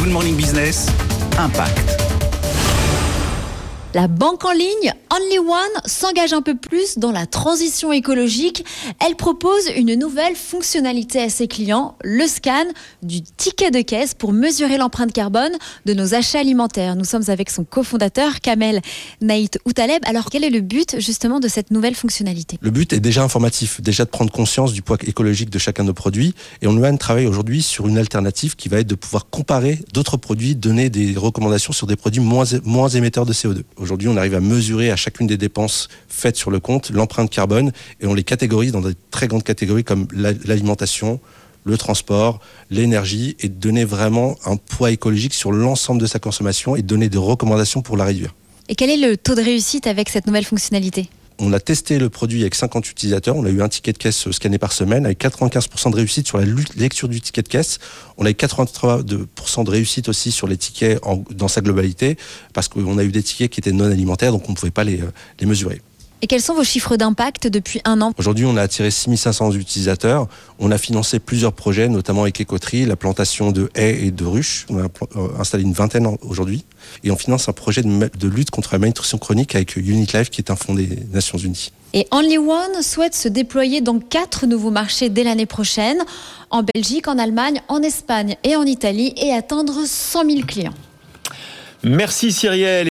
Good Morning Business, Impact. La banque en ligne Only One s'engage un peu plus dans la transition écologique. Elle propose une nouvelle fonctionnalité à ses clients, le scan du ticket de caisse pour mesurer l'empreinte carbone de nos achats alimentaires. Nous sommes avec son cofondateur Kamel Naït Outaleb. Alors quel est le but justement de cette nouvelle fonctionnalité? Le but est déjà informatif, déjà de prendre conscience du poids écologique de chacun de nos produits. Et Only One travaille aujourd'hui sur une alternative qui va être de pouvoir comparer d'autres produits, donner des recommandations sur des produits moins émetteurs de CO2. Aujourd'hui, on arrive à mesurer à chacune des dépenses faites sur le compte l'empreinte carbone et on les catégorise dans des très grandes catégories comme l'alimentation, le transport, l'énergie et donner vraiment un poids écologique sur l'ensemble de sa consommation et donner des recommandations pour la réduire. Et quel est le taux de réussite avec cette nouvelle fonctionnalité? On a testé le produit avec 50 utilisateurs. On a eu un ticket de caisse scanné par semaine avec 95% de réussite sur la lecture du ticket de caisse. On a eu 83% de réussite aussi sur les tickets dans sa globalité parce qu'on a eu des tickets qui étaient non alimentaires donc on ne pouvait pas les, euh, les mesurer. Et quels sont vos chiffres d'impact depuis un an Aujourd'hui, on a attiré 6500 utilisateurs. On a financé plusieurs projets, notamment avec Écoterie, la plantation de haies et de ruches. On a euh, installé une vingtaine aujourd'hui. Et on finance un projet de, lutte contre la malnutrition chronique avec Unit qui est un fonds des Nations Unies. Et Only One souhaite se déployer dans quatre nouveaux marchés dès l'année prochaine, en Belgique, en Allemagne, en Espagne et en Italie, et atteindre 100 000 clients. Merci Cyrielle.